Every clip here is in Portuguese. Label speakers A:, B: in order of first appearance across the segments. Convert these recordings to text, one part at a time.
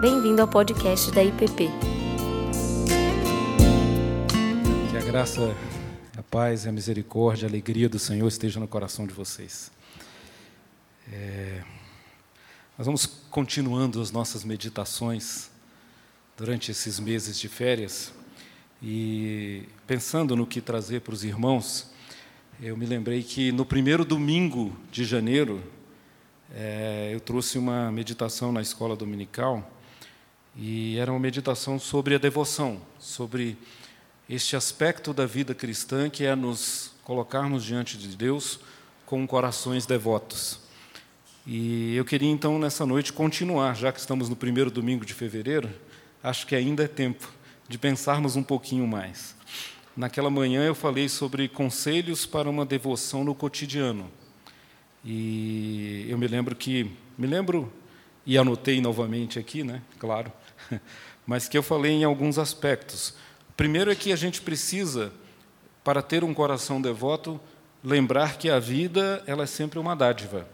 A: Bem-vindo ao podcast da IPP.
B: Que a graça, a paz, a misericórdia, a alegria do Senhor esteja no coração de vocês. É, nós vamos continuando as nossas meditações durante esses meses de férias e pensando no que trazer para os irmãos, eu me lembrei que no primeiro domingo de janeiro é, eu trouxe uma meditação na escola dominical e era uma meditação sobre a devoção, sobre este aspecto da vida cristã que é nos colocarmos diante de Deus com corações devotos. E eu queria então nessa noite continuar, já que estamos no primeiro domingo de fevereiro, acho que ainda é tempo de pensarmos um pouquinho mais. Naquela manhã eu falei sobre conselhos para uma devoção no cotidiano. E eu me lembro que, me lembro e anotei novamente aqui, né? Claro, mas que eu falei em alguns aspectos. Primeiro é que a gente precisa, para ter um coração devoto, lembrar que a vida ela é sempre uma dádiva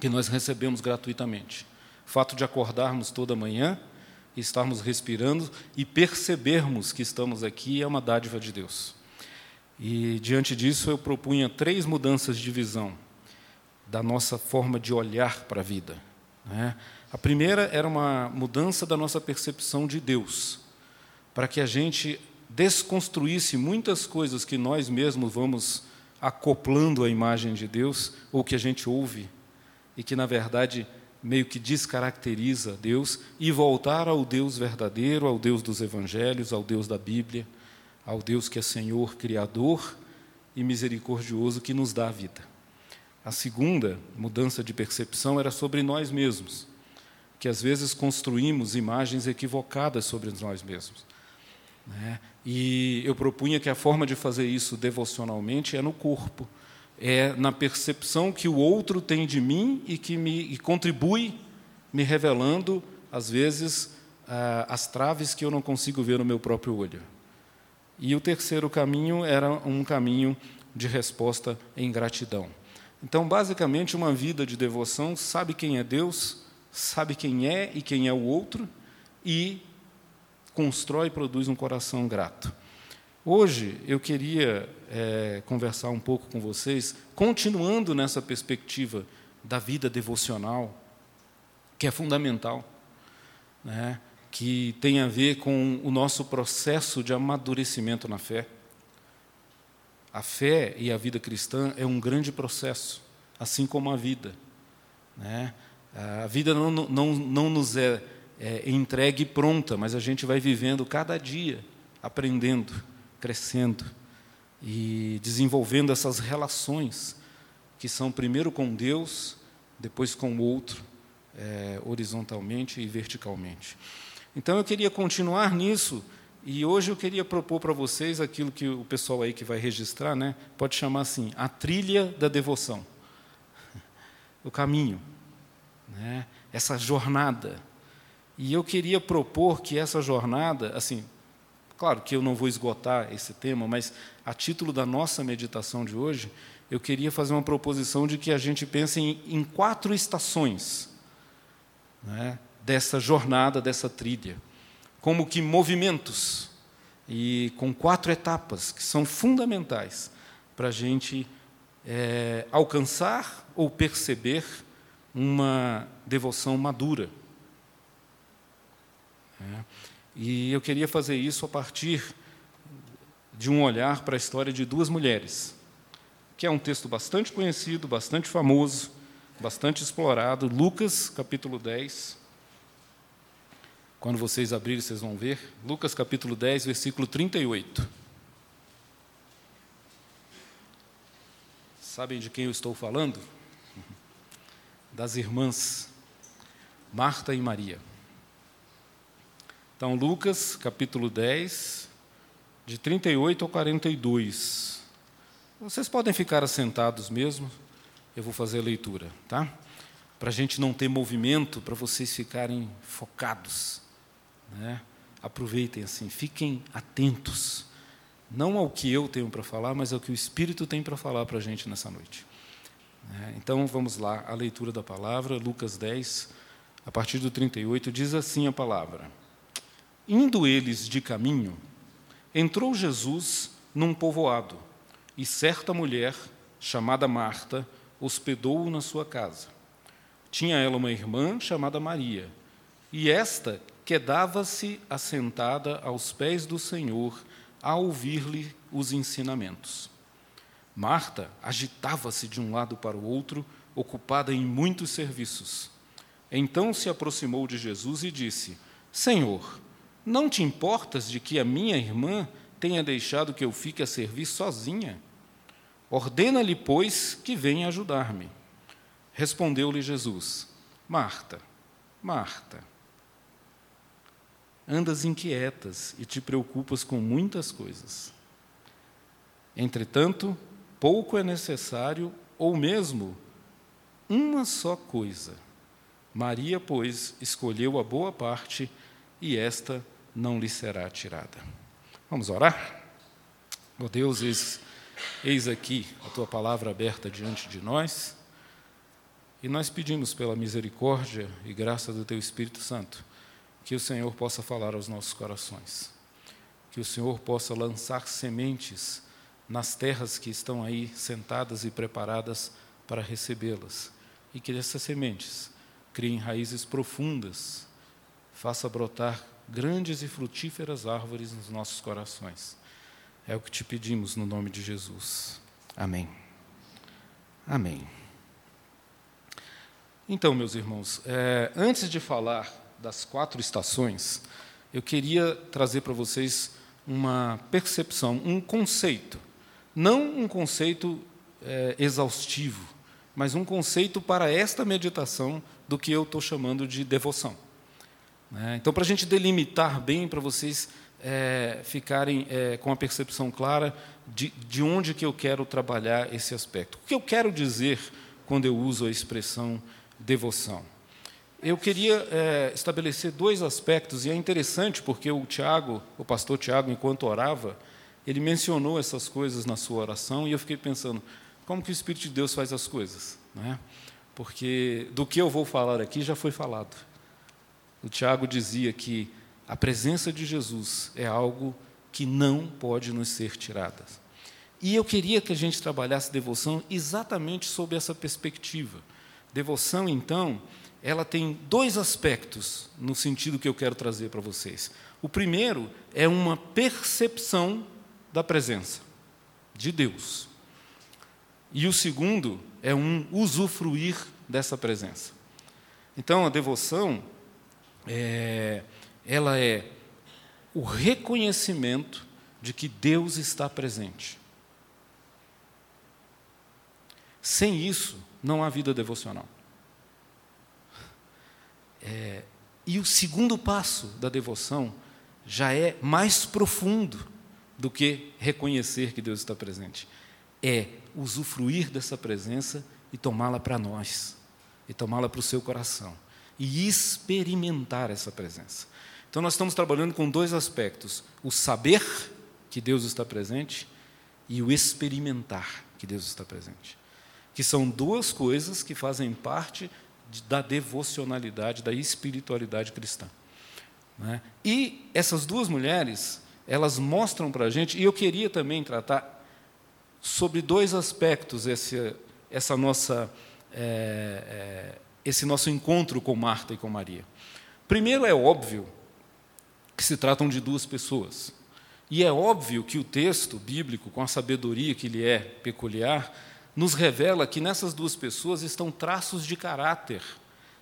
B: que nós recebemos gratuitamente. O fato de acordarmos toda manhã, estarmos respirando e percebermos que estamos aqui é uma dádiva de Deus. E diante disso eu propunha três mudanças de visão da nossa forma de olhar para a vida. Né? A primeira era uma mudança da nossa percepção de Deus, para que a gente desconstruísse muitas coisas que nós mesmos vamos acoplando à imagem de Deus, ou que a gente ouve, e que, na verdade, meio que descaracteriza Deus, e voltar ao Deus verdadeiro, ao Deus dos Evangelhos, ao Deus da Bíblia, ao Deus que é Senhor, Criador e misericordioso, que nos dá a vida. A segunda mudança de percepção era sobre nós mesmos, que às vezes construímos imagens equivocadas sobre nós mesmos. Né? E eu propunha que a forma de fazer isso devocionalmente é no corpo, é na percepção que o outro tem de mim e que me e contribui me revelando, às vezes, ah, as traves que eu não consigo ver no meu próprio olho. E o terceiro caminho era um caminho de resposta em gratidão. Então, basicamente, uma vida de devoção sabe quem é Deus, sabe quem é e quem é o outro e constrói e produz um coração grato. Hoje eu queria é, conversar um pouco com vocês, continuando nessa perspectiva da vida devocional, que é fundamental, né, que tem a ver com o nosso processo de amadurecimento na fé. A fé e a vida cristã é um grande processo, assim como a vida. Né? A vida não, não, não nos é, é entregue pronta, mas a gente vai vivendo cada dia, aprendendo, crescendo e desenvolvendo essas relações que são primeiro com Deus, depois com o outro, é, horizontalmente e verticalmente. Então eu queria continuar nisso e hoje eu queria propor para vocês aquilo que o pessoal aí que vai registrar, né, pode chamar assim, a trilha da devoção. O caminho, né, essa jornada. E eu queria propor que essa jornada, assim, claro que eu não vou esgotar esse tema, mas a título da nossa meditação de hoje, eu queria fazer uma proposição de que a gente pense em, em quatro estações né, dessa jornada, dessa trilha como que movimentos e com quatro etapas que são fundamentais para a gente é, alcançar ou perceber uma devoção madura. É. E eu queria fazer isso a partir de um olhar para a história de duas mulheres, que é um texto bastante conhecido, bastante famoso, bastante explorado, Lucas, capítulo 10, quando vocês abrirem, vocês vão ver. Lucas capítulo 10, versículo 38. Sabem de quem eu estou falando? Das irmãs Marta e Maria. Então, Lucas capítulo 10, de 38 ao 42. Vocês podem ficar assentados mesmo, eu vou fazer a leitura, tá? Para a gente não ter movimento, para vocês ficarem focados. Né? Aproveitem assim, fiquem atentos, não ao que eu tenho para falar, mas ao que o Espírito tem para falar para a gente nessa noite. Né? Então vamos lá, a leitura da palavra, Lucas 10, a partir do 38, diz assim a palavra: Indo eles de caminho, entrou Jesus num povoado, e certa mulher, chamada Marta, hospedou-o na sua casa. Tinha ela uma irmã chamada Maria, e esta quedava-se assentada aos pés do Senhor a ouvir-lhe os ensinamentos. Marta agitava-se de um lado para o outro, ocupada em muitos serviços. Então se aproximou de Jesus e disse: Senhor, não te importas de que a minha irmã tenha deixado que eu fique a servir sozinha? Ordena-lhe, pois, que venha ajudar-me. Respondeu-lhe Jesus: Marta, Marta, andas inquietas e te preocupas com muitas coisas. Entretanto, pouco é necessário, ou mesmo uma só coisa. Maria, pois, escolheu a boa parte e esta não lhe será tirada. Vamos orar? Oh Deus, eis, eis aqui a tua palavra aberta diante de nós e nós pedimos pela misericórdia e graça do teu Espírito Santo que o Senhor possa falar aos nossos corações, que o Senhor possa lançar sementes nas terras que estão aí sentadas e preparadas para recebê-las e que essas sementes criem raízes profundas, faça brotar grandes e frutíferas árvores nos nossos corações. É o que te pedimos no nome de Jesus. Amém. Amém. Então, meus irmãos, é, antes de falar das quatro estações, eu queria trazer para vocês uma percepção, um conceito. Não um conceito é, exaustivo, mas um conceito para esta meditação do que eu estou chamando de devoção. Né? Então, para a gente delimitar bem, para vocês é, ficarem é, com a percepção clara de, de onde que eu quero trabalhar esse aspecto. O que eu quero dizer quando eu uso a expressão devoção? Eu queria é, estabelecer dois aspectos, e é interessante porque o Tiago, o pastor Tiago, enquanto orava, ele mencionou essas coisas na sua oração, e eu fiquei pensando, como que o Espírito de Deus faz as coisas. Né? Porque do que eu vou falar aqui já foi falado. O Tiago dizia que a presença de Jesus é algo que não pode nos ser tirada. E eu queria que a gente trabalhasse devoção exatamente sob essa perspectiva. Devoção, então, ela tem dois aspectos no sentido que eu quero trazer para vocês. O primeiro é uma percepção da presença de Deus. E o segundo é um usufruir dessa presença. Então, a devoção, é, ela é o reconhecimento de que Deus está presente. Sem isso, não há vida devocional. É, e o segundo passo da devoção já é mais profundo do que reconhecer que Deus está presente é usufruir dessa presença e tomá-la para nós, e tomá-la para o seu coração, e experimentar essa presença. Então, nós estamos trabalhando com dois aspectos: o saber que Deus está presente e o experimentar que Deus está presente. Que são duas coisas que fazem parte da devocionalidade, da espiritualidade cristã. Né? E essas duas mulheres, elas mostram para a gente, e eu queria também tratar sobre dois aspectos esse, essa nossa, é, é, esse nosso encontro com Marta e com Maria. Primeiro, é óbvio que se tratam de duas pessoas. E é óbvio que o texto bíblico, com a sabedoria que lhe é peculiar, nos revela que nessas duas pessoas estão traços de caráter,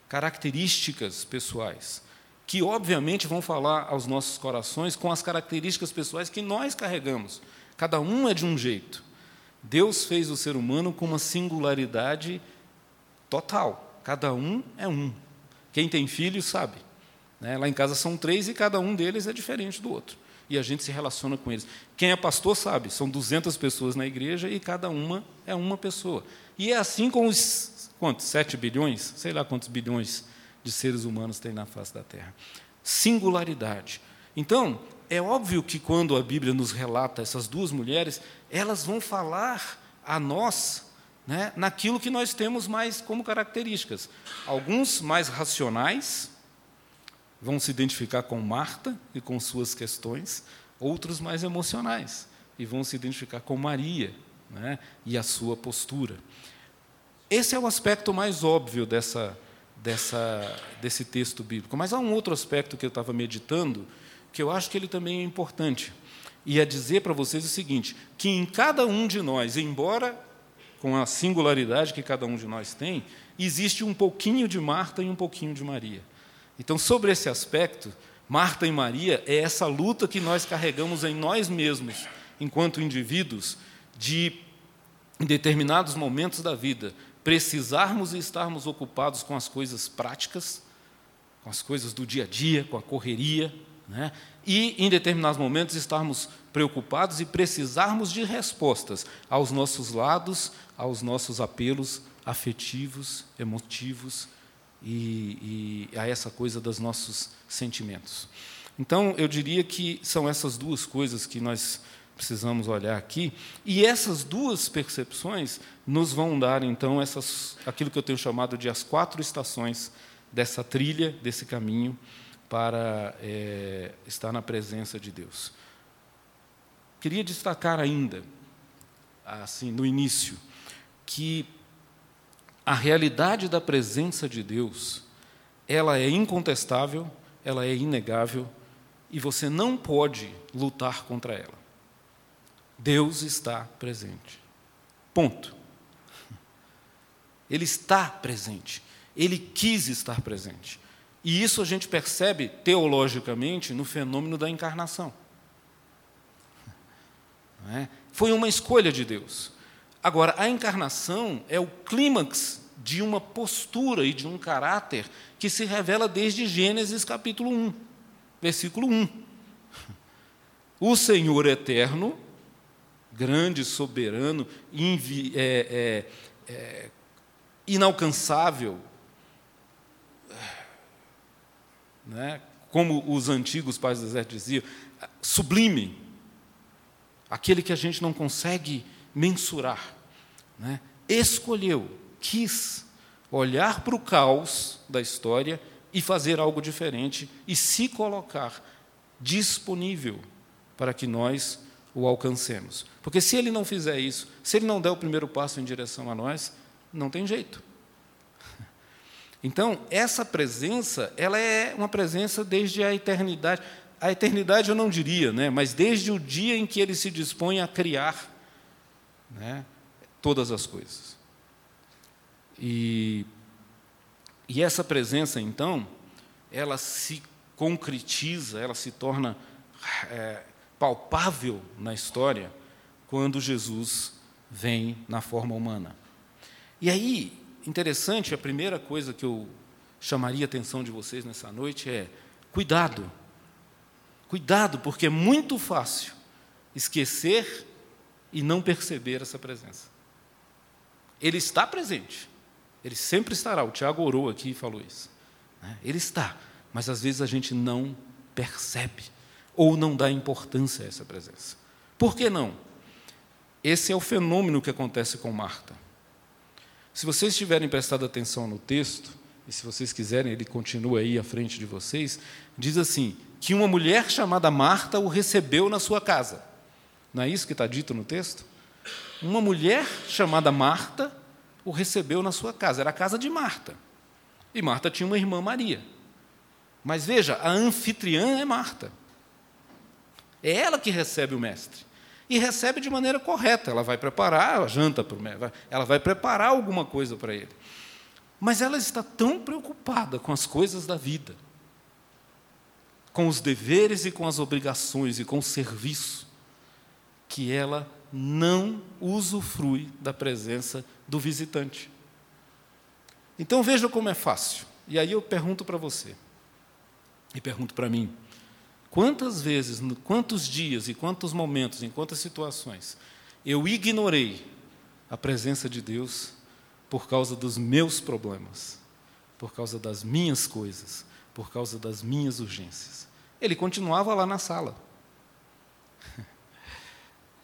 B: características pessoais, que obviamente vão falar aos nossos corações com as características pessoais que nós carregamos. Cada um é de um jeito. Deus fez o ser humano com uma singularidade total. Cada um é um. Quem tem filhos sabe. Né? Lá em casa são três e cada um deles é diferente do outro. E a gente se relaciona com eles. Quem é pastor sabe, são 200 pessoas na igreja e cada uma é uma pessoa. E é assim com os quantos? 7 bilhões? Sei lá quantos bilhões de seres humanos tem na face da Terra. Singularidade. Então, é óbvio que quando a Bíblia nos relata essas duas mulheres, elas vão falar a nós né, naquilo que nós temos mais como características. Alguns mais racionais vão se identificar com Marta e com suas questões, outros mais emocionais e vão se identificar com Maria né, e a sua postura. Esse é o aspecto mais óbvio dessa, dessa, desse texto bíblico. Mas há um outro aspecto que eu estava meditando, que eu acho que ele também é importante. E é dizer para vocês o seguinte: que em cada um de nós, embora com a singularidade que cada um de nós tem, existe um pouquinho de Marta e um pouquinho de Maria. Então, sobre esse aspecto, Marta e Maria é essa luta que nós carregamos em nós mesmos, enquanto indivíduos, de, em determinados momentos da vida, precisarmos e estarmos ocupados com as coisas práticas, com as coisas do dia a dia, com a correria, né? e, em determinados momentos, estarmos preocupados e precisarmos de respostas aos nossos lados, aos nossos apelos afetivos, emotivos e, e a essa coisa dos nossos sentimentos. Então, eu diria que são essas duas coisas que nós precisamos olhar aqui, e essas duas percepções nos vão dar, então, essas, aquilo que eu tenho chamado de as quatro estações dessa trilha, desse caminho para é, estar na presença de Deus. Queria destacar ainda, assim, no início, que a realidade da presença de Deus, ela é incontestável, ela é inegável, e você não pode lutar contra ela. Deus está presente. Ponto. Ele está presente. Ele quis estar presente. E isso a gente percebe teologicamente no fenômeno da encarnação. É? Foi uma escolha de Deus. Agora, a encarnação é o clímax de uma postura e de um caráter que se revela desde Gênesis capítulo 1, versículo 1. O Senhor eterno, grande, soberano, invi, é, é, é, inalcançável, né? como os antigos pais do deserto diziam, sublime, aquele que a gente não consegue mensurar, né? escolheu, quis olhar para o caos da história e fazer algo diferente e se colocar disponível para que nós o alcancemos. Porque se ele não fizer isso, se ele não der o primeiro passo em direção a nós, não tem jeito. Então, essa presença, ela é uma presença desde a eternidade. A eternidade eu não diria, né, mas desde o dia em que ele se dispõe a criar né, todas as coisas. E, e essa presença, então, ela se concretiza, ela se torna é, palpável na história quando Jesus vem na forma humana. E aí, interessante, a primeira coisa que eu chamaria a atenção de vocês nessa noite é: cuidado. Cuidado, porque é muito fácil esquecer e não perceber essa presença. Ele está presente, ele sempre estará. O Tiago orou aqui e falou isso. Né? Ele está, mas às vezes a gente não percebe ou não dá importância a essa presença. Por que não? Esse é o fenômeno que acontece com Marta. Se vocês tiverem prestado atenção no texto, e se vocês quiserem, ele continua aí à frente de vocês, diz assim: que uma mulher chamada Marta o recebeu na sua casa. Não é isso que está dito no texto? Uma mulher chamada Marta o recebeu na sua casa. Era a casa de Marta. E Marta tinha uma irmã Maria. Mas veja, a anfitriã é Marta. É ela que recebe o mestre e recebe de maneira correta. Ela vai preparar a janta para o médico, ela vai preparar alguma coisa para ele. Mas ela está tão preocupada com as coisas da vida, com os deveres e com as obrigações e com o serviço, que ela não usufrui da presença do visitante. Então veja como é fácil. E aí eu pergunto para você, e pergunto para mim: Quantas vezes, quantos dias e quantos momentos, em quantas situações eu ignorei a presença de Deus por causa dos meus problemas, por causa das minhas coisas, por causa das minhas urgências. Ele continuava lá na sala.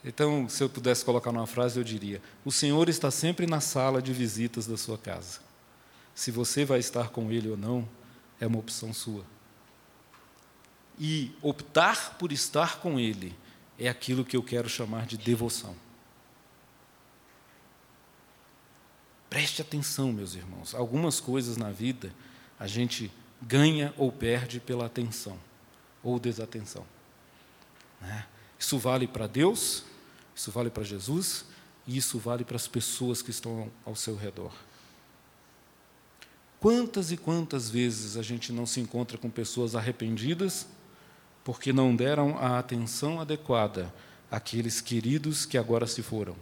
B: Então, se eu pudesse colocar numa frase, eu diria: O Senhor está sempre na sala de visitas da sua casa. Se você vai estar com Ele ou não, é uma opção sua. E optar por estar com Ele é aquilo que eu quero chamar de devoção. Preste atenção, meus irmãos. Algumas coisas na vida a gente ganha ou perde pela atenção ou desatenção. Né? Isso vale para Deus, isso vale para Jesus e isso vale para as pessoas que estão ao seu redor. Quantas e quantas vezes a gente não se encontra com pessoas arrependidas porque não deram a atenção adequada àqueles queridos que agora se foram?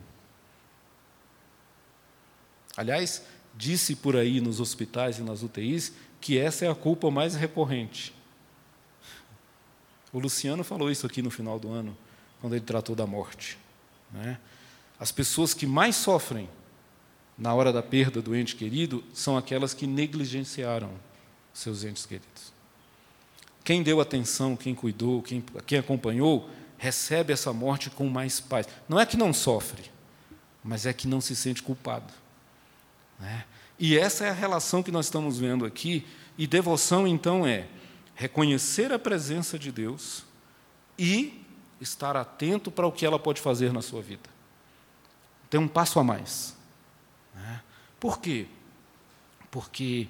B: Aliás, disse por aí nos hospitais e nas UTIs que essa é a culpa mais recorrente. O Luciano falou isso aqui no final do ano, quando ele tratou da morte. Né? As pessoas que mais sofrem na hora da perda do ente querido são aquelas que negligenciaram seus entes queridos. Quem deu atenção, quem cuidou, quem, quem acompanhou, recebe essa morte com mais paz. Não é que não sofre, mas é que não se sente culpado. Né? E essa é a relação que nós estamos vendo aqui. E devoção, então, é reconhecer a presença de Deus e estar atento para o que ela pode fazer na sua vida. Tem um passo a mais. Né? Por quê? Porque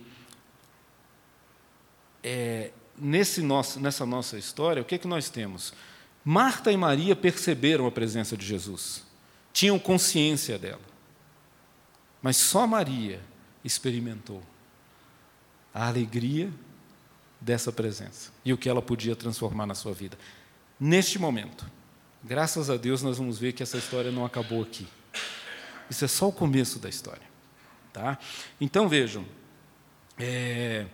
B: é, nesse nosso, nessa nossa história, o que, é que nós temos? Marta e Maria perceberam a presença de Jesus, tinham consciência dela. Mas só Maria experimentou a alegria dessa presença e o que ela podia transformar na sua vida. Neste momento, graças a Deus, nós vamos ver que essa história não acabou aqui. Isso é só o começo da história. Tá? Então vejam, é,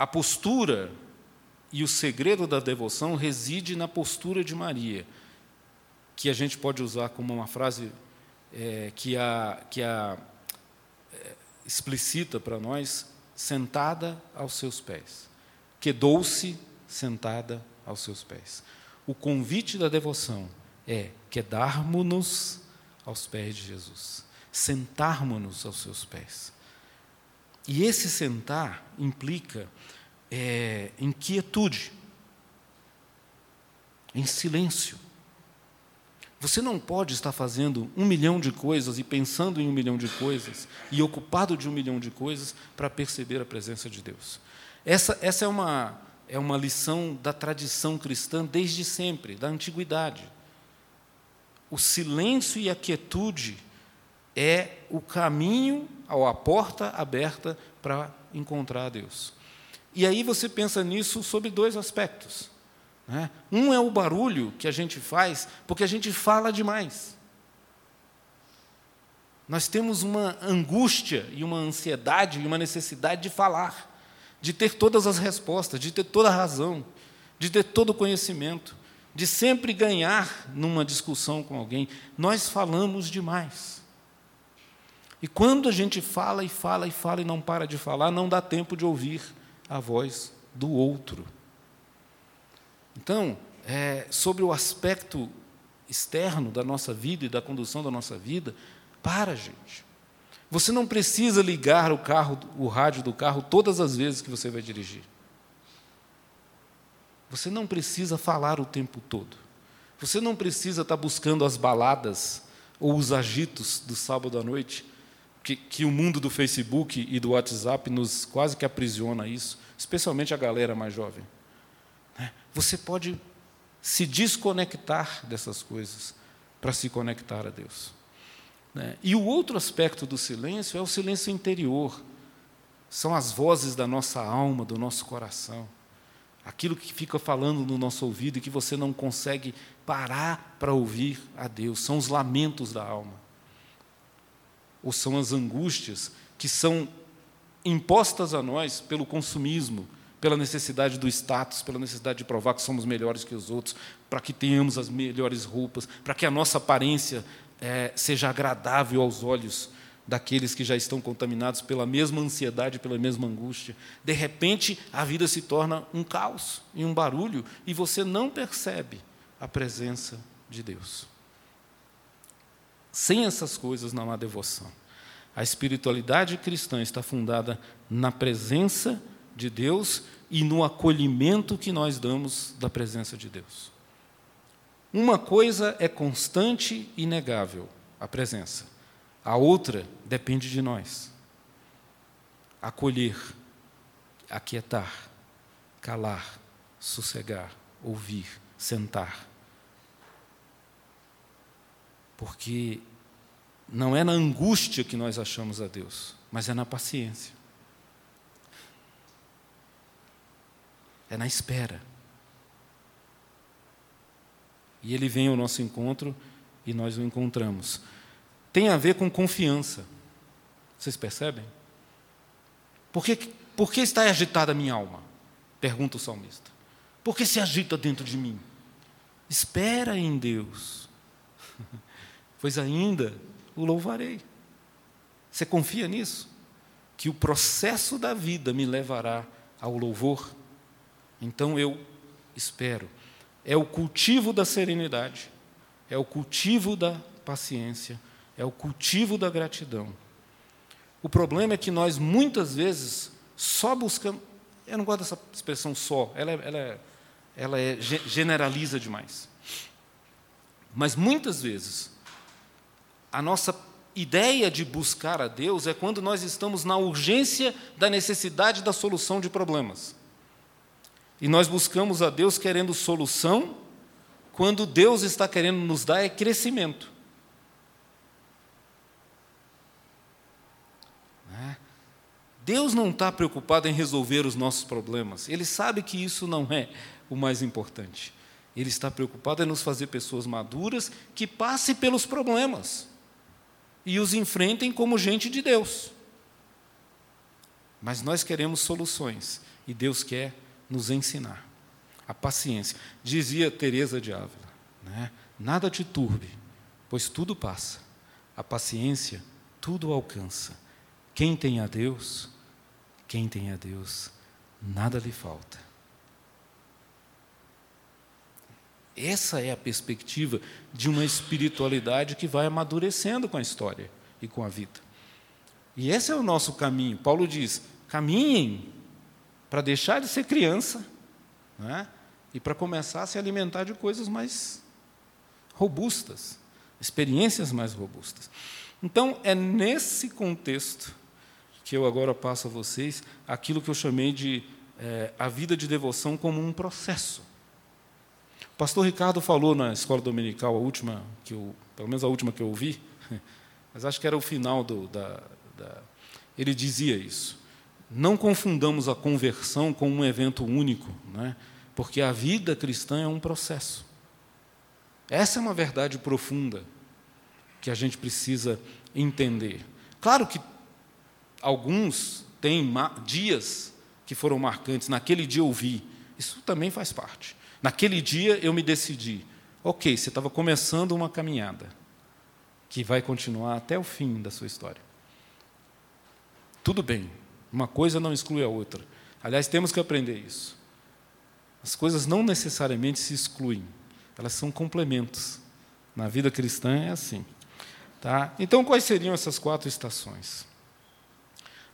B: a postura e o segredo da devoção reside na postura de Maria, que a gente pode usar como uma frase é, que a, que a é, explicita para nós, sentada aos seus pés. Quedou-se sentada aos seus pés. O convite da devoção é quedarmos-nos aos pés de Jesus, sentarmos-nos aos seus pés. E esse sentar implica é, em quietude, em silêncio. Você não pode estar fazendo um milhão de coisas e pensando em um milhão de coisas e ocupado de um milhão de coisas para perceber a presença de Deus. Essa, essa é, uma, é uma lição da tradição cristã desde sempre, da antiguidade. O silêncio e a quietude é o caminho, ou a porta aberta para encontrar Deus. E aí você pensa nisso sobre dois aspectos. Né? Um é o barulho que a gente faz porque a gente fala demais. Nós temos uma angústia e uma ansiedade e uma necessidade de falar, de ter todas as respostas, de ter toda a razão, de ter todo o conhecimento, de sempre ganhar numa discussão com alguém. Nós falamos demais. E quando a gente fala e fala e fala e não para de falar, não dá tempo de ouvir a voz do outro. Então, é, sobre o aspecto externo da nossa vida e da condução da nossa vida, para, gente. Você não precisa ligar o carro, o rádio do carro todas as vezes que você vai dirigir. Você não precisa falar o tempo todo. Você não precisa estar buscando as baladas ou os agitos do sábado à noite, que, que o mundo do Facebook e do WhatsApp nos quase que aprisiona isso, especialmente a galera mais jovem. Né? Você pode se desconectar dessas coisas para se conectar a Deus. Né? E o outro aspecto do silêncio é o silêncio interior. São as vozes da nossa alma, do nosso coração. Aquilo que fica falando no nosso ouvido e que você não consegue parar para ouvir a Deus. São os lamentos da alma. Ou são as angústias que são impostas a nós pelo consumismo, pela necessidade do status, pela necessidade de provar que somos melhores que os outros, para que tenhamos as melhores roupas, para que a nossa aparência é, seja agradável aos olhos daqueles que já estão contaminados pela mesma ansiedade, pela mesma angústia. De repente, a vida se torna um caos e um barulho, e você não percebe a presença de Deus. Sem essas coisas não há devoção. A espiritualidade cristã está fundada na presença de Deus e no acolhimento que nós damos da presença de Deus. Uma coisa é constante e inegável, a presença. A outra depende de nós. Acolher, aquietar, calar, sossegar, ouvir, sentar. Porque não é na angústia que nós achamos a Deus, mas é na paciência. É na espera. E ele vem ao nosso encontro e nós o encontramos. Tem a ver com confiança. Vocês percebem? Por que, por que está agitada a minha alma? Pergunta o salmista. Por que se agita dentro de mim? Espera em Deus, pois ainda o louvarei. Você confia nisso? Que o processo da vida me levará ao louvor? Então eu espero. É o cultivo da serenidade, é o cultivo da paciência, é o cultivo da gratidão. O problema é que nós muitas vezes só buscamos. Eu não gosto dessa expressão só, ela, é, ela, é, ela é, generaliza demais. Mas muitas vezes a nossa ideia de buscar a Deus é quando nós estamos na urgência da necessidade da solução de problemas. E nós buscamos a Deus querendo solução, quando Deus está querendo nos dar é crescimento. Né? Deus não está preocupado em resolver os nossos problemas, Ele sabe que isso não é o mais importante. Ele está preocupado em nos fazer pessoas maduras que passem pelos problemas e os enfrentem como gente de Deus. Mas nós queremos soluções e Deus quer nos ensinar. A paciência. Dizia Teresa de Ávila, né? nada te turbe, pois tudo passa. A paciência tudo alcança. Quem tem a Deus, quem tem a Deus, nada lhe falta. Essa é a perspectiva de uma espiritualidade que vai amadurecendo com a história e com a vida. E esse é o nosso caminho. Paulo diz: caminhem para deixar de ser criança né, e para começar a se alimentar de coisas mais robustas, experiências mais robustas. Então, é nesse contexto que eu agora passo a vocês aquilo que eu chamei de é, a vida de devoção como um processo. Pastor Ricardo falou na escola dominical, a última, que eu, pelo menos a última que eu ouvi, mas acho que era o final do, da, da. Ele dizia isso. Não confundamos a conversão com um evento único, né? porque a vida cristã é um processo. Essa é uma verdade profunda que a gente precisa entender. Claro que alguns têm dias que foram marcantes, naquele dia eu vi, isso também faz parte. Naquele dia eu me decidi, ok, você estava começando uma caminhada que vai continuar até o fim da sua história. Tudo bem, uma coisa não exclui a outra. Aliás, temos que aprender isso. As coisas não necessariamente se excluem, elas são complementos. Na vida cristã é assim. Tá? Então, quais seriam essas quatro estações?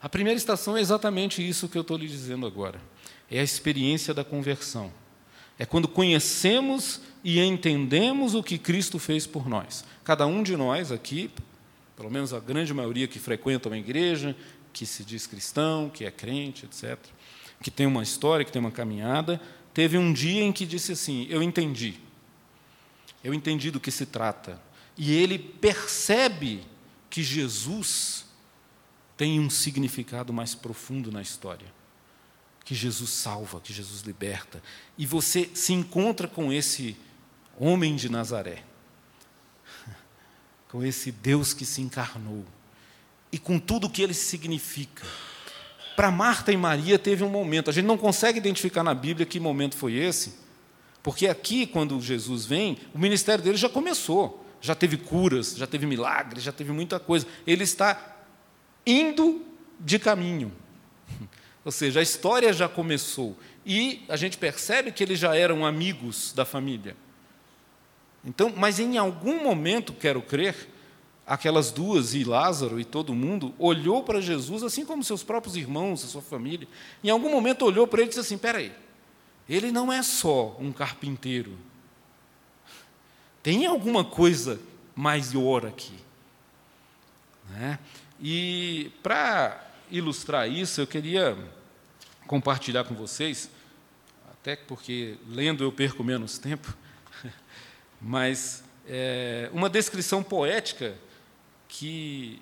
B: A primeira estação é exatamente isso que eu estou lhe dizendo agora. É a experiência da conversão. É quando conhecemos e entendemos o que Cristo fez por nós. Cada um de nós aqui, pelo menos a grande maioria que frequenta uma igreja, que se diz cristão, que é crente, etc., que tem uma história, que tem uma caminhada, teve um dia em que disse assim: Eu entendi. Eu entendi do que se trata. E ele percebe que Jesus tem um significado mais profundo na história. Que Jesus salva, que Jesus liberta. E você se encontra com esse homem de Nazaré, com esse Deus que se encarnou, e com tudo o que ele significa. Para Marta e Maria teve um momento, a gente não consegue identificar na Bíblia que momento foi esse, porque aqui, quando Jesus vem, o ministério dele já começou já teve curas, já teve milagres, já teve muita coisa. Ele está indo de caminho. Ou seja, a história já começou. E a gente percebe que eles já eram amigos da família. Então, mas em algum momento, quero crer, aquelas duas e Lázaro e todo mundo olhou para Jesus, assim como seus próprios irmãos, a sua família. Em algum momento olhou para ele e disse assim: "Espera aí, ele não é só um carpinteiro. Tem alguma coisa maior aqui. Né? E para ilustrar isso, eu queria compartilhar com vocês, até porque lendo eu perco menos tempo, mas é, uma descrição poética que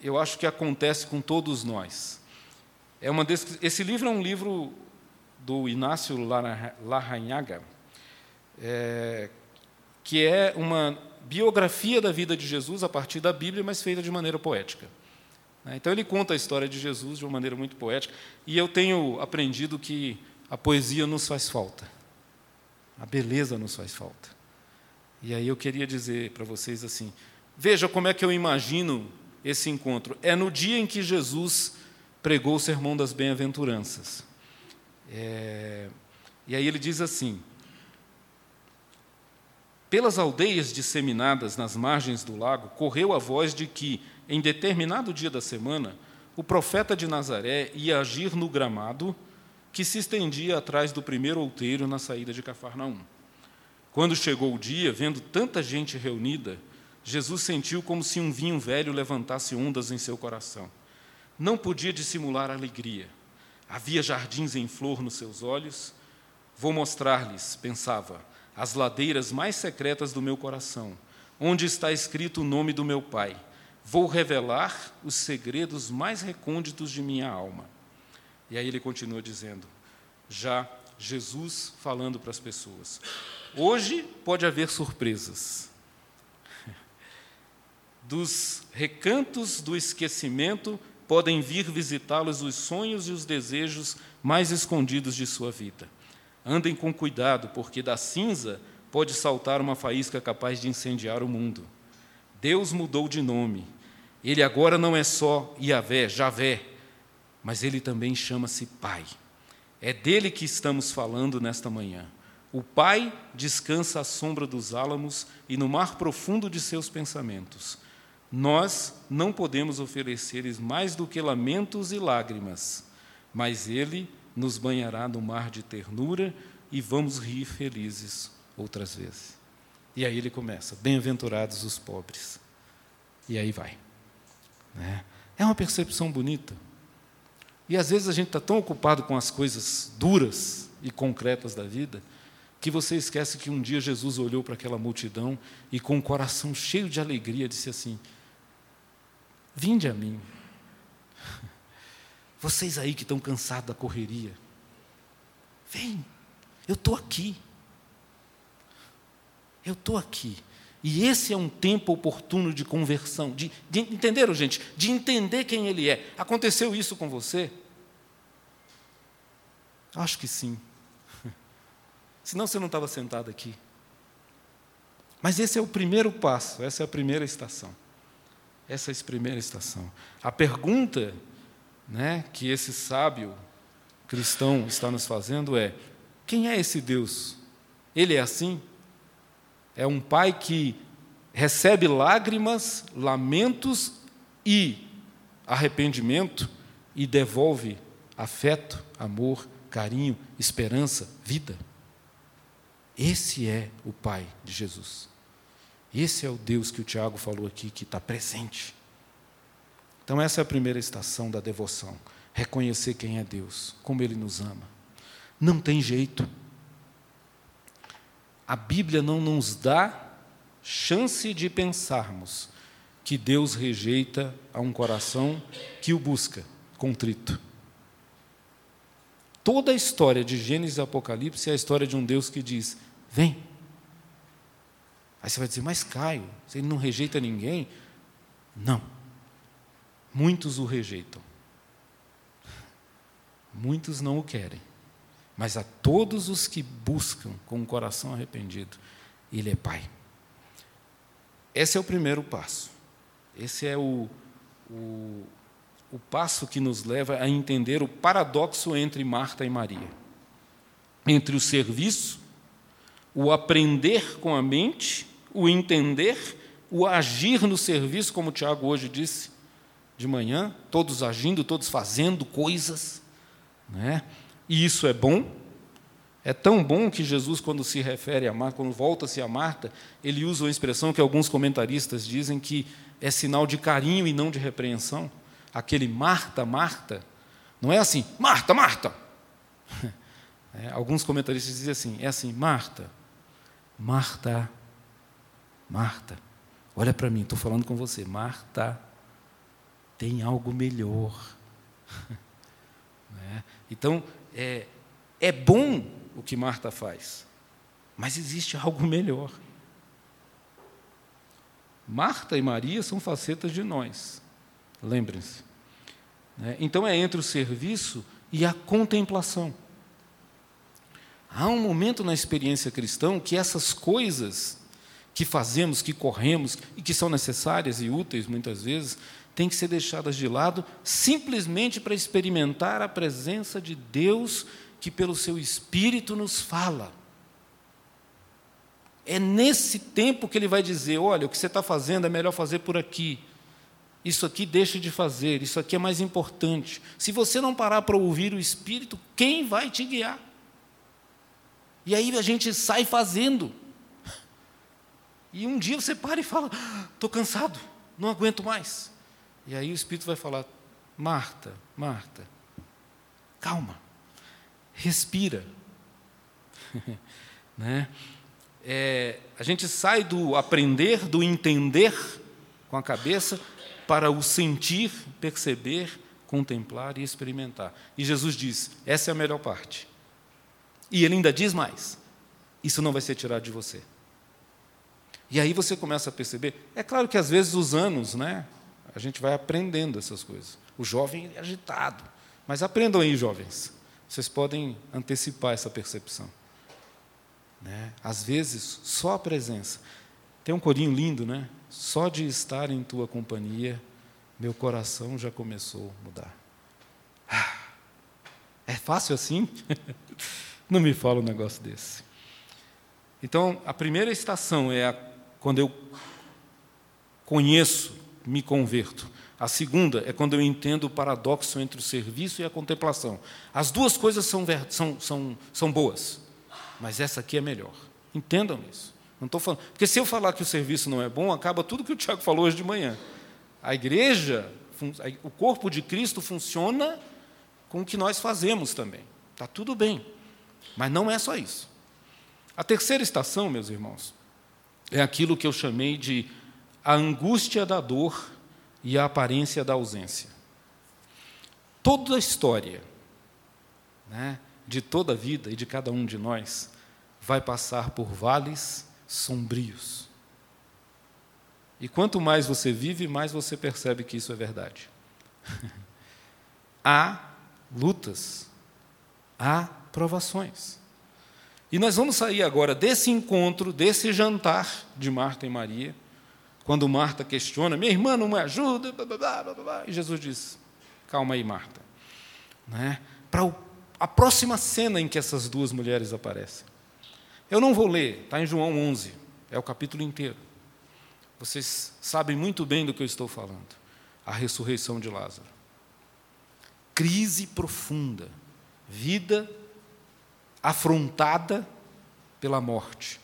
B: eu acho que acontece com todos nós. É uma esse livro é um livro do Inácio Larrañaga, é, que é uma biografia da vida de Jesus a partir da Bíblia, mas feita de maneira poética. Né? Então ele conta a história de Jesus de uma maneira muito poética, e eu tenho aprendido que a poesia nos faz falta, a beleza nos faz falta. E aí eu queria dizer para vocês assim: veja como é que eu imagino esse encontro. É no dia em que Jesus pregou o sermão das bem-aventuranças. É, e aí ele diz assim: Pelas aldeias disseminadas nas margens do lago, correu a voz de que, em determinado dia da semana, o profeta de Nazaré ia agir no gramado que se estendia atrás do primeiro outeiro na saída de Cafarnaum. Quando chegou o dia, vendo tanta gente reunida, Jesus sentiu como se um vinho velho levantasse ondas em seu coração. Não podia dissimular alegria Havia jardins em flor nos seus olhos. Vou mostrar-lhes, pensava, as ladeiras mais secretas do meu coração, onde está escrito o nome do meu Pai. Vou revelar os segredos mais recônditos de minha alma. E aí ele continua dizendo, já Jesus falando para as pessoas: Hoje pode haver surpresas. Dos recantos do esquecimento podem vir visitá-los os sonhos e os desejos mais escondidos de sua vida. Andem com cuidado, porque da cinza pode saltar uma faísca capaz de incendiar o mundo. Deus mudou de nome. Ele agora não é só Yahvé, Javé, mas ele também chama-se Pai. É dele que estamos falando nesta manhã. O Pai descansa à sombra dos álamos e no mar profundo de seus pensamentos. Nós não podemos oferecer-lhes mais do que lamentos e lágrimas, mas Ele nos banhará no mar de ternura e vamos rir felizes outras vezes. E aí ele começa: Bem-aventurados os pobres. E aí vai. Né? É uma percepção bonita. E às vezes a gente está tão ocupado com as coisas duras e concretas da vida que você esquece que um dia Jesus olhou para aquela multidão e, com o coração cheio de alegria, disse assim: Vinde a mim. Vocês aí que estão cansados da correria, vem, eu estou aqui. Eu estou aqui. E esse é um tempo oportuno de conversão, de, de entenderam, gente? De entender quem Ele é. Aconteceu isso com você? Acho que sim. Senão você não estava sentado aqui. Mas esse é o primeiro passo, essa é a primeira estação essa é a primeira estação. A pergunta né, que esse sábio cristão está nos fazendo é: quem é esse Deus? Ele é assim? É um pai que recebe lágrimas, lamentos e arrependimento e devolve afeto, amor, carinho, esperança, vida. Esse é o pai de Jesus. Esse é o Deus que o Tiago falou aqui, que está presente. Então, essa é a primeira estação da devoção: reconhecer quem é Deus, como Ele nos ama. Não tem jeito. A Bíblia não nos dá chance de pensarmos que Deus rejeita a um coração que o busca, contrito. Toda a história de Gênesis e Apocalipse é a história de um Deus que diz: Vem, Aí você vai dizer, mas Caio, ele não rejeita ninguém? Não. Muitos o rejeitam. Muitos não o querem. Mas a todos os que buscam com o coração arrependido, Ele é Pai. Esse é o primeiro passo. Esse é o, o, o passo que nos leva a entender o paradoxo entre Marta e Maria entre o serviço, o aprender com a mente o entender, o agir no serviço, como o Tiago hoje disse de manhã, todos agindo, todos fazendo coisas, né? E isso é bom. É tão bom que Jesus, quando se refere a Marta, quando volta-se a Marta, ele usa uma expressão que alguns comentaristas dizem que é sinal de carinho e não de repreensão. Aquele Marta, Marta, não é assim, Marta, Marta. É, alguns comentaristas dizem assim, é assim, Marta, Marta, Marta, olha para mim, estou falando com você, Marta, tem algo melhor. É, então, é, é bom o que Marta faz, mas existe algo melhor. Marta e Maria são facetas de nós, lembrem-se. Né? Então é entre o serviço e a contemplação. Há um momento na experiência cristã que essas coisas que fazemos, que corremos e que são necessárias e úteis muitas vezes, têm que ser deixadas de lado simplesmente para experimentar a presença de Deus que, pelo seu Espírito, nos fala. É nesse tempo que ele vai dizer: olha, o que você está fazendo é melhor fazer por aqui. Isso aqui deixa de fazer, isso aqui é mais importante. Se você não parar para ouvir o Espírito, quem vai te guiar? E aí a gente sai fazendo. E um dia você para e fala: estou cansado, não aguento mais. E aí o Espírito vai falar: Marta, Marta, calma, respira. né? É, a gente sai do aprender, do entender com a cabeça, para o sentir, perceber, contemplar e experimentar. E Jesus diz: essa é a melhor parte. E ele ainda diz mais: isso não vai ser tirado de você. E aí você começa a perceber. É claro que às vezes os anos, né? A gente vai aprendendo essas coisas. O jovem é agitado. Mas aprendam aí, jovens. Vocês podem antecipar essa percepção. Né? Às vezes, só a presença. Tem um corinho lindo, né? Só de estar em tua companhia, meu coração já começou a mudar. Ah, é fácil assim? Não me fala um negócio desse. Então, a primeira estação é a, quando eu conheço, me converto. A segunda é quando eu entendo o paradoxo entre o serviço e a contemplação. As duas coisas são, são, são, são boas, mas essa aqui é melhor. Entendam isso. Não estou falando. Porque se eu falar que o serviço não é bom, acaba tudo que o Tiago falou hoje de manhã. A igreja, o corpo de Cristo funciona com o que nós fazemos também. Está tudo bem. Mas não é só isso. A terceira estação, meus irmãos, é aquilo que eu chamei de a angústia da dor e a aparência da ausência. Toda a história né, de toda a vida e de cada um de nós vai passar por vales sombrios. E quanto mais você vive, mais você percebe que isso é verdade. há lutas, há provações. E nós vamos sair agora desse encontro, desse jantar de Marta e Maria, quando Marta questiona, minha irmã não me ajuda, blá, blá, blá, e Jesus diz, calma aí, Marta. Né? Para a próxima cena em que essas duas mulheres aparecem. Eu não vou ler, está em João 11, é o capítulo inteiro. Vocês sabem muito bem do que eu estou falando. A ressurreição de Lázaro. Crise profunda, vida afrontada pela morte.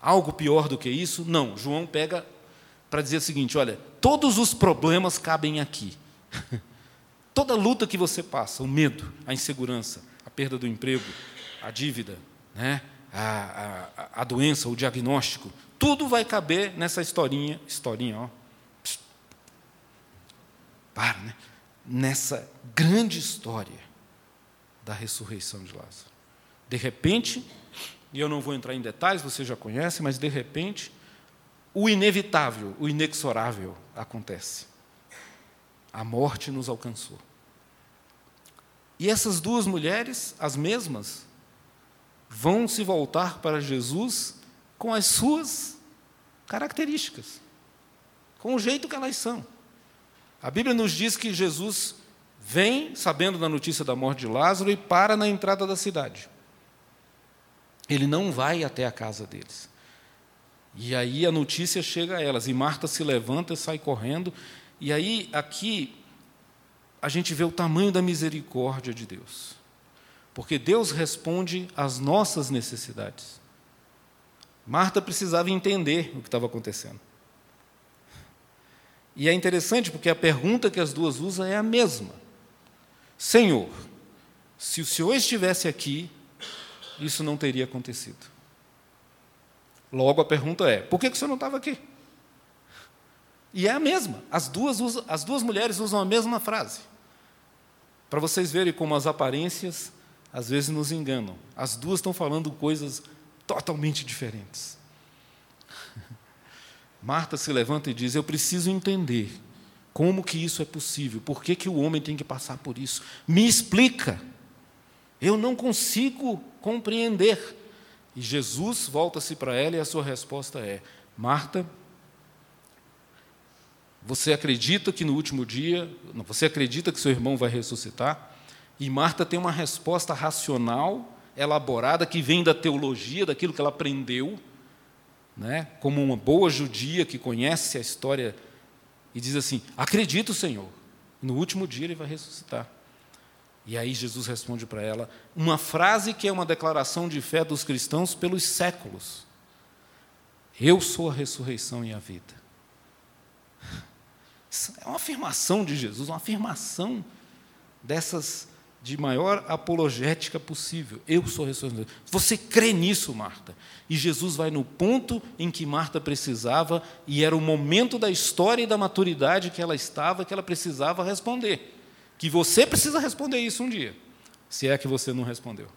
B: Algo pior do que isso? Não. João pega para dizer o seguinte: olha, todos os problemas cabem aqui. Toda luta que você passa, o medo, a insegurança, a perda do emprego, a dívida, né? a, a, a doença, o diagnóstico, tudo vai caber nessa historinha, historinha, ó. Para, né? Nessa grande história da ressurreição de Lázaro. De repente, e eu não vou entrar em detalhes, você já conhece, mas de repente, o inevitável, o inexorável acontece. A morte nos alcançou. E essas duas mulheres, as mesmas, vão se voltar para Jesus com as suas características, com o jeito que elas são. A Bíblia nos diz que Jesus vem, sabendo da notícia da morte de Lázaro, e para na entrada da cidade. Ele não vai até a casa deles. E aí a notícia chega a elas, e Marta se levanta e sai correndo, e aí aqui a gente vê o tamanho da misericórdia de Deus. Porque Deus responde às nossas necessidades. Marta precisava entender o que estava acontecendo. E é interessante porque a pergunta que as duas usam é a mesma: Senhor, se o Senhor estivesse aqui, isso não teria acontecido. Logo a pergunta é: por que, o Senhor não estava aqui? E é a mesma. As duas, as duas mulheres usam a mesma frase. Para vocês verem como as aparências às vezes nos enganam. As duas estão falando coisas totalmente diferentes. Marta se levanta e diz: Eu preciso entender como que isso é possível, por que, que o homem tem que passar por isso. Me explica. Eu não consigo compreender. E Jesus volta-se para ela e a sua resposta é: Marta, você acredita que no último dia, você acredita que seu irmão vai ressuscitar? E Marta tem uma resposta racional, elaborada, que vem da teologia, daquilo que ela aprendeu, né? como uma boa judia que conhece a história, e diz assim: Acredito, Senhor, no último dia ele vai ressuscitar. E aí Jesus responde para ela uma frase que é uma declaração de fé dos cristãos pelos séculos: Eu sou a ressurreição e a vida. É uma afirmação de Jesus, uma afirmação dessas de maior apologética possível. Eu sou a ressurreição. Você crê nisso, Marta? E Jesus vai no ponto em que Marta precisava, e era o momento da história e da maturidade que ela estava, que ela precisava responder. Que você precisa responder isso um dia, se é que você não respondeu.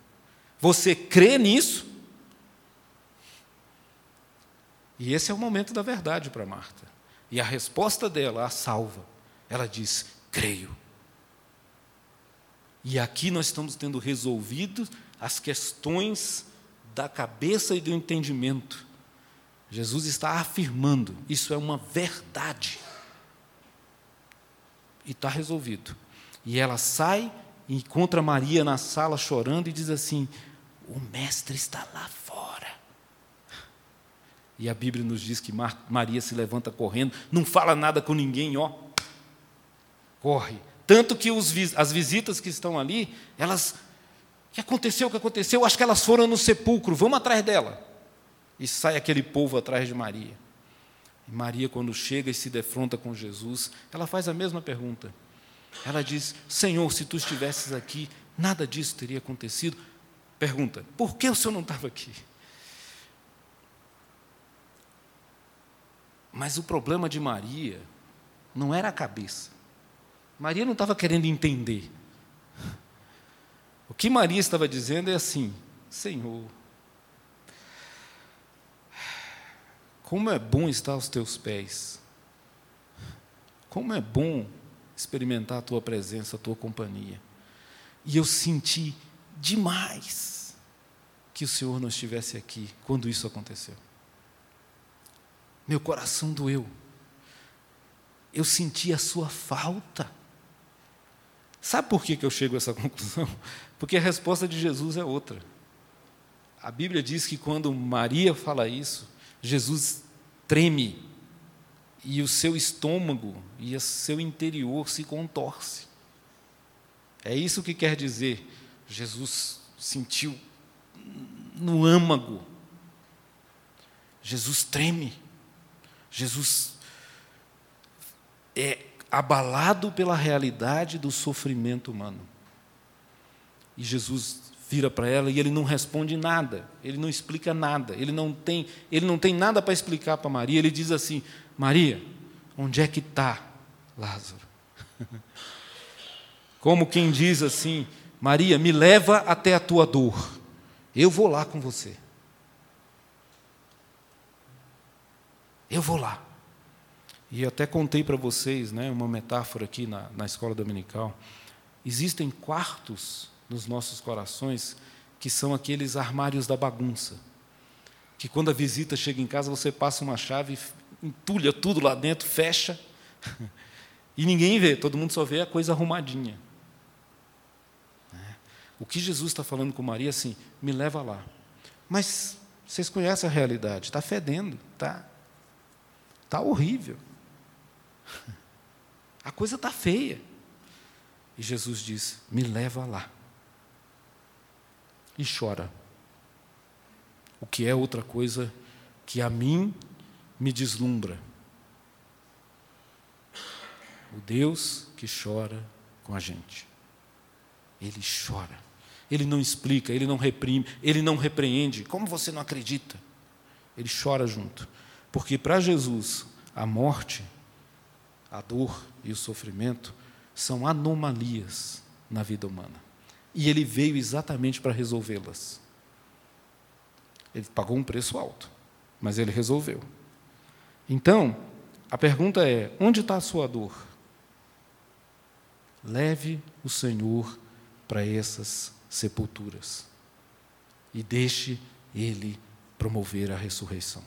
B: Você crê nisso? E esse é o momento da verdade para Marta. E a resposta dela a salva. Ela diz: creio. E aqui nós estamos tendo resolvido as questões da cabeça e do entendimento. Jesus está afirmando, isso é uma verdade. E está resolvido. E ela sai e encontra Maria na sala chorando e diz assim: O mestre está lá fora. E a Bíblia nos diz que Maria se levanta correndo, não fala nada com ninguém, ó. Corre. Tanto que os, as visitas que estão ali, elas. O que aconteceu? O que aconteceu? Acho que elas foram no sepulcro, vamos atrás dela. E sai aquele povo atrás de Maria. E Maria, quando chega e se defronta com Jesus, ela faz a mesma pergunta. Ela diz: Senhor, se tu estivesses aqui, nada disso teria acontecido. Pergunta: por que o senhor não estava aqui? Mas o problema de Maria não era a cabeça. Maria não estava querendo entender. O que Maria estava dizendo é assim: Senhor, como é bom estar aos teus pés. Como é bom experimentar a tua presença, a tua companhia. E eu senti demais que o Senhor não estivesse aqui quando isso aconteceu. Meu coração doeu. Eu senti a sua falta. Sabe por que eu chego a essa conclusão? Porque a resposta de Jesus é outra. A Bíblia diz que quando Maria fala isso, Jesus treme e o seu estômago e o seu interior se contorce. É isso que quer dizer. Jesus sentiu no âmago. Jesus treme. Jesus é abalado pela realidade do sofrimento humano. E Jesus vira para ela e ele não responde nada, ele não explica nada, ele não tem, ele não tem nada para explicar para Maria. Ele diz assim: Maria, onde é que está Lázaro? Como quem diz assim: Maria, me leva até a tua dor, eu vou lá com você. Eu vou lá. E até contei para vocês né, uma metáfora aqui na, na escola dominical. Existem quartos nos nossos corações que são aqueles armários da bagunça. Que quando a visita chega em casa, você passa uma chave, entulha tudo lá dentro, fecha, e ninguém vê, todo mundo só vê a coisa arrumadinha. Né? O que Jesus está falando com Maria assim, me leva lá. Mas Vocês conhecem a realidade, está fedendo, tá, tá horrível. A coisa está feia. E Jesus diz: Me leva lá. E chora. O que é outra coisa que a mim me deslumbra. O Deus que chora com a gente. Ele chora. Ele não explica, ele não reprime, ele não repreende. Como você não acredita? Ele chora junto. Porque para Jesus, a morte, a dor e o sofrimento são anomalias na vida humana. E ele veio exatamente para resolvê-las. Ele pagou um preço alto, mas ele resolveu. Então, a pergunta é: onde está a sua dor? Leve o Senhor para essas sepulturas e deixe Ele promover a ressurreição.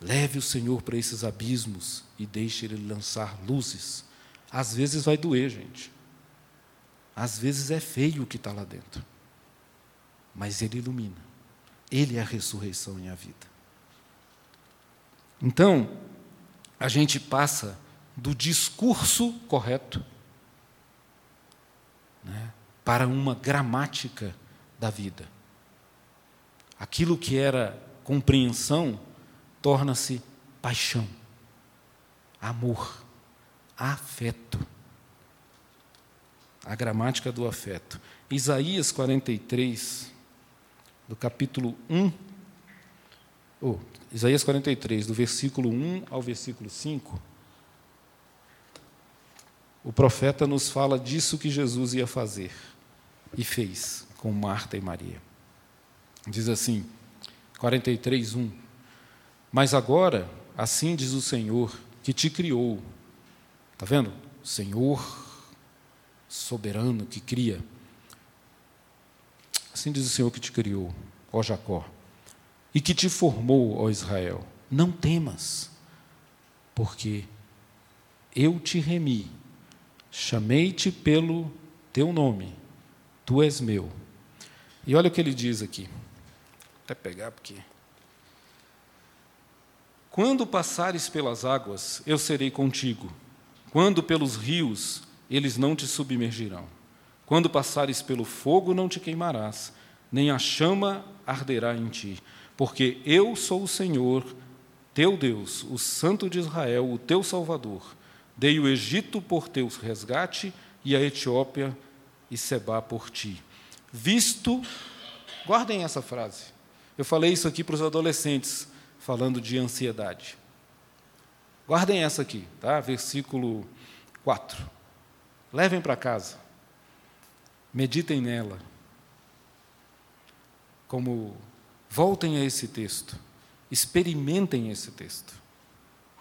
B: Leve o Senhor para esses abismos e deixe Ele lançar luzes. Às vezes vai doer, gente. Às vezes é feio o que está lá dentro. Mas Ele ilumina. Ele é a ressurreição e a vida. Então, a gente passa do discurso correto né, para uma gramática da vida. Aquilo que era compreensão torna-se paixão, amor, afeto. A gramática do afeto. Isaías 43, do capítulo 1, oh, Isaías 43, do versículo 1 ao versículo 5, o profeta nos fala disso que Jesus ia fazer e fez com Marta e Maria. Diz assim, 43, 1. Mas agora, assim diz o Senhor, que te criou. Está vendo? Senhor soberano que cria. Assim diz o Senhor que te criou, ó Jacó, e que te formou, ó Israel. Não temas, porque eu te remi, chamei-te pelo teu nome Tu és meu. E olha o que ele diz aqui. Vou até pegar porque. Quando passares pelas águas, eu serei contigo. Quando pelos rios, eles não te submergirão. Quando passares pelo fogo, não te queimarás, nem a chama arderá em ti. Porque eu sou o Senhor, teu Deus, o Santo de Israel, o teu Salvador. Dei o Egito por teu resgate e a Etiópia e Seba por ti. Visto, guardem essa frase. Eu falei isso aqui para os adolescentes, falando de ansiedade. Guardem essa aqui, tá? Versículo 4. Levem para casa. Meditem nela. Como voltem a esse texto. Experimentem esse texto.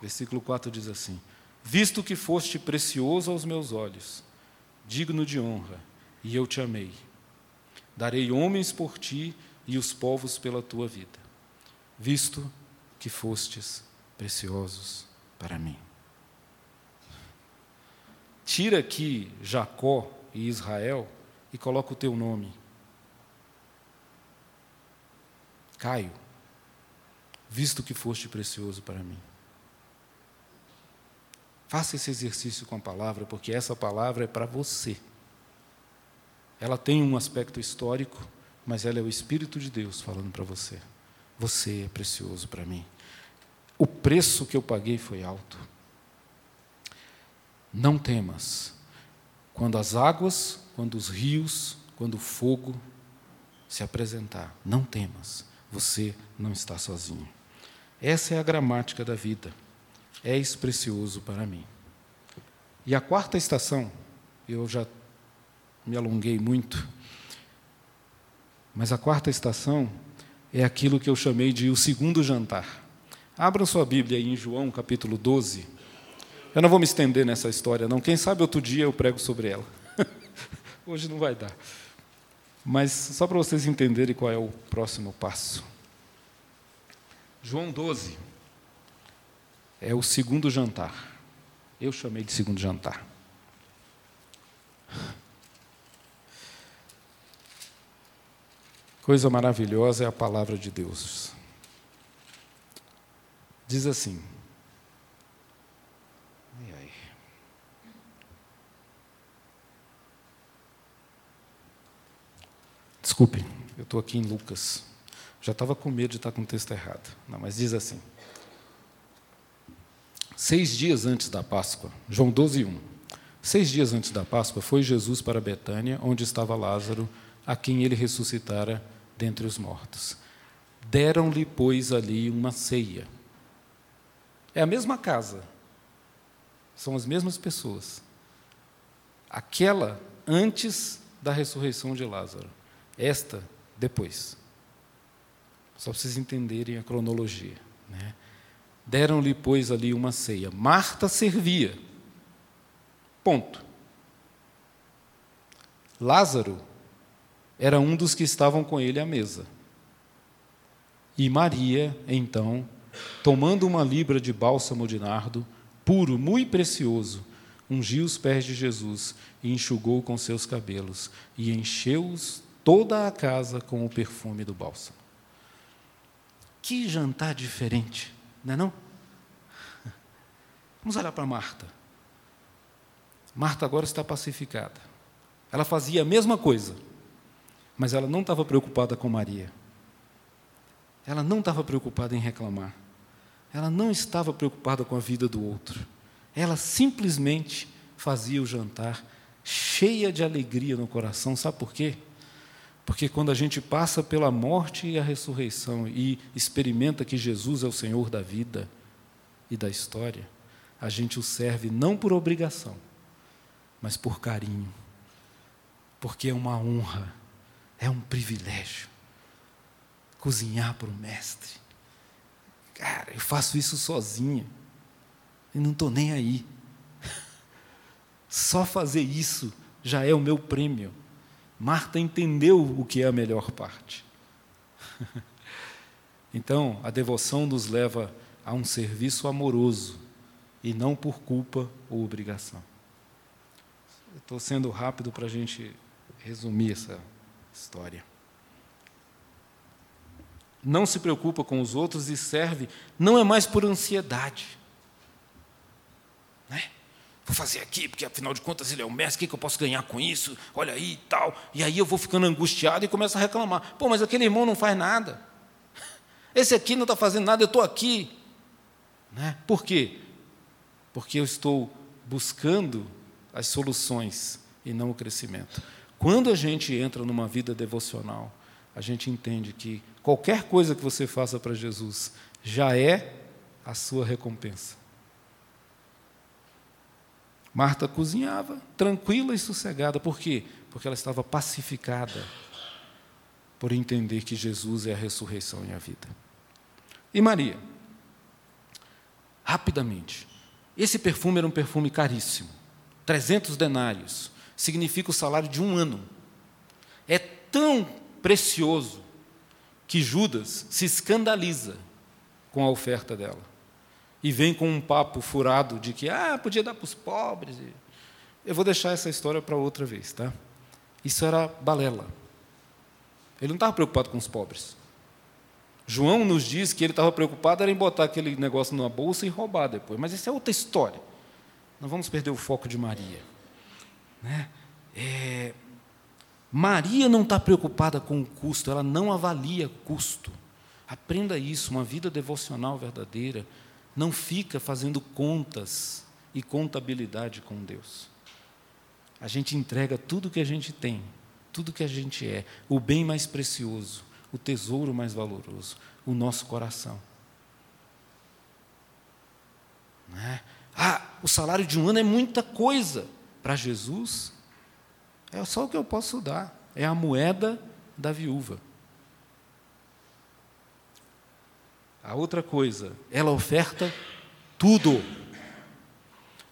B: Versículo 4 diz assim: Visto que foste precioso aos meus olhos, digno de honra, e eu te amei. Darei homens por ti e os povos pela tua vida, visto que fostes preciosos para mim. Tira aqui Jacó e Israel e coloca o teu nome. Caio, visto que foste precioso para mim. Faça esse exercício com a palavra, porque essa palavra é para você. Ela tem um aspecto histórico, mas ela é o Espírito de Deus falando para você. Você é precioso para mim. O preço que eu paguei foi alto. Não temas. Quando as águas, quando os rios, quando o fogo se apresentar, não temas. Você não está sozinho. Essa é a gramática da vida. És precioso para mim. E a quarta estação, eu já me alonguei muito. Mas a quarta estação é aquilo que eu chamei de o segundo jantar. Abra sua Bíblia aí em João, capítulo 12. Eu não vou me estender nessa história, não. Quem sabe outro dia eu prego sobre ela. Hoje não vai dar. Mas só para vocês entenderem qual é o próximo passo. João 12 é o segundo jantar. Eu chamei de segundo jantar. Coisa maravilhosa é a palavra de Deus. Diz assim. Desculpe, eu estou aqui em Lucas. Já estava com medo de estar com o texto errado. Não, mas diz assim. Seis dias antes da Páscoa, João 12, 1. Seis dias antes da Páscoa, foi Jesus para Betânia, onde estava Lázaro, a quem ele ressuscitara dentre os mortos. Deram-lhe, pois, ali uma ceia. É a mesma casa, são as mesmas pessoas. Aquela antes da ressurreição de Lázaro, esta depois. Só para vocês entenderem a cronologia. Né? Deram-lhe, pois, ali uma ceia. Marta servia. Ponto. Lázaro era um dos que estavam com ele à mesa. E Maria, então, tomando uma libra de bálsamo de nardo, puro, muito precioso, ungiu os pés de Jesus e enxugou com seus cabelos, e encheu-os toda a casa com o perfume do bálsamo. Que jantar diferente, não é não? Vamos olhar para Marta. Marta agora está pacificada. Ela fazia a mesma coisa, mas ela não estava preocupada com Maria. Ela não estava preocupada em reclamar. Ela não estava preocupada com a vida do outro. Ela simplesmente fazia o jantar cheia de alegria no coração. Sabe por quê? Porque quando a gente passa pela morte e a ressurreição e experimenta que Jesus é o Senhor da vida e da história, a gente o serve não por obrigação, mas por carinho. Porque é uma honra, é um privilégio cozinhar para o mestre. Cara, eu faço isso sozinha e não estou nem aí. Só fazer isso já é o meu prêmio. Marta entendeu o que é a melhor parte. Então, a devoção nos leva a um serviço amoroso e não por culpa ou obrigação. Estou sendo rápido para a gente resumir essa história não se preocupa com os outros e serve, não é mais por ansiedade. Né? Vou fazer aqui, porque afinal de contas ele é o mestre, o que eu posso ganhar com isso? Olha aí e tal. E aí eu vou ficando angustiado e começo a reclamar. Pô, mas aquele irmão não faz nada. Esse aqui não está fazendo nada, eu estou aqui. Né? Por quê? Porque eu estou buscando as soluções e não o crescimento. Quando a gente entra numa vida devocional, a gente entende que qualquer coisa que você faça para Jesus já é a sua recompensa. Marta cozinhava, tranquila e sossegada. Por quê? Porque ela estava pacificada por entender que Jesus é a ressurreição e a vida. E Maria? Rapidamente. Esse perfume era um perfume caríssimo. 300 denários. Significa o salário de um ano. É tão precioso que Judas se escandaliza com a oferta dela. E vem com um papo furado de que, ah, podia dar para os pobres. Eu vou deixar essa história para outra vez, tá? Isso era balela. Ele não estava preocupado com os pobres. João nos diz que ele estava preocupado em botar aquele negócio numa bolsa e roubar depois. Mas isso é outra história. Não vamos perder o foco de Maria. Né? É, Maria não está preocupada com o custo, ela não avalia custo. Aprenda isso, uma vida devocional verdadeira não fica fazendo contas e contabilidade com Deus. A gente entrega tudo que a gente tem, tudo que a gente é, o bem mais precioso, o tesouro mais valoroso, o nosso coração. É? Ah, o salário de um ano é muita coisa. Para Jesus, é só o que eu posso dar. É a moeda da viúva. A outra coisa, ela oferta tudo.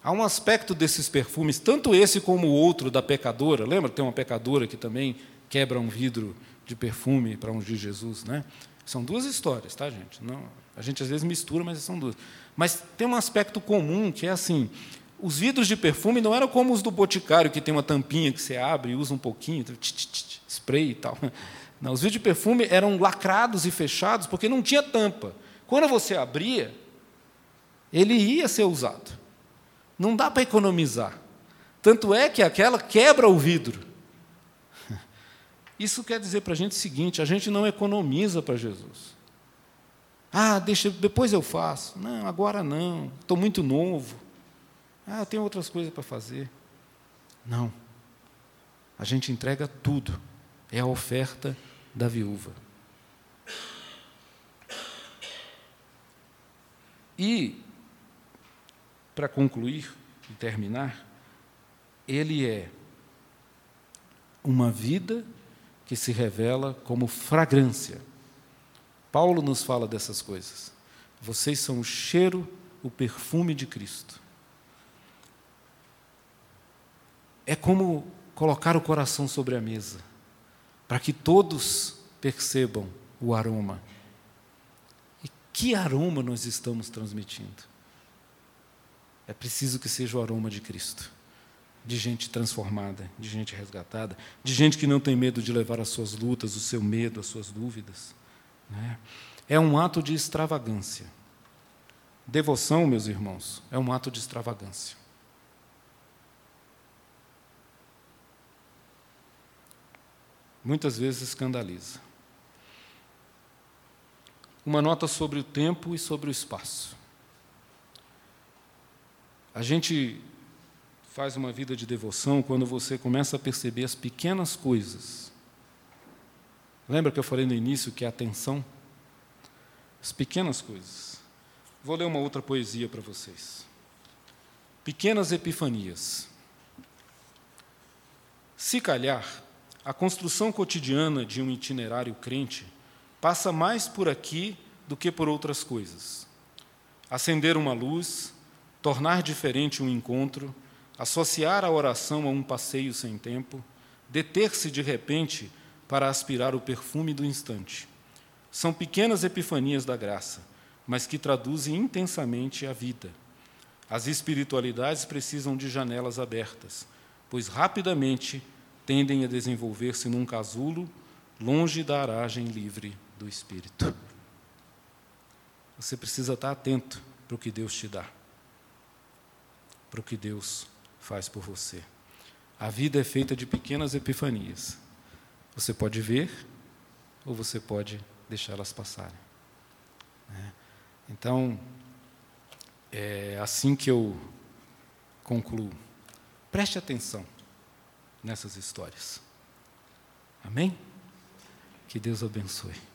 B: Há um aspecto desses perfumes, tanto esse como o outro da pecadora. Lembra? Tem uma pecadora que também quebra um vidro de perfume para ungir Jesus, né? São duas histórias, tá, gente? Não, a gente às vezes mistura, mas são duas. Mas tem um aspecto comum que é assim: os vidros de perfume não eram como os do boticário, que tem uma tampinha que você abre e usa um pouquinho, spray e tal. Não, os vidros de perfume eram lacrados e fechados porque não tinha tampa. Quando você abria, ele ia ser usado. Não dá para economizar. Tanto é que aquela quebra o vidro. Isso quer dizer para a gente o seguinte: a gente não economiza para Jesus. Ah, deixa, depois eu faço. Não, agora não. Estou muito novo. Ah, eu tenho outras coisas para fazer. Não. A gente entrega tudo. É a oferta da viúva. E, para concluir e terminar, ele é uma vida que se revela como fragrância. Paulo nos fala dessas coisas. Vocês são o cheiro, o perfume de Cristo. É como colocar o coração sobre a mesa, para que todos percebam o aroma. Que aroma nós estamos transmitindo? É preciso que seja o aroma de Cristo, de gente transformada, de gente resgatada, de gente que não tem medo de levar as suas lutas, o seu medo, as suas dúvidas. Né? É um ato de extravagância. Devoção, meus irmãos, é um ato de extravagância. muitas vezes escandaliza. Uma nota sobre o tempo e sobre o espaço. A gente faz uma vida de devoção quando você começa a perceber as pequenas coisas. Lembra que eu falei no início que é atenção? As pequenas coisas. Vou ler uma outra poesia para vocês. Pequenas epifanias. Se calhar, a construção cotidiana de um itinerário crente passa mais por aqui do que por outras coisas. Acender uma luz, tornar diferente um encontro, associar a oração a um passeio sem tempo, deter-se de repente para aspirar o perfume do instante. São pequenas epifanias da graça, mas que traduzem intensamente a vida. As espiritualidades precisam de janelas abertas, pois rapidamente tendem a desenvolver-se num casulo longe da aragem livre do Espírito. Você precisa estar atento para o que Deus te dá, para o que Deus faz por você. A vida é feita de pequenas epifanias. Você pode ver ou você pode deixá-las passarem. Né? Então, é assim que eu concluo. Preste atenção nessas histórias. Amém? Que Deus abençoe.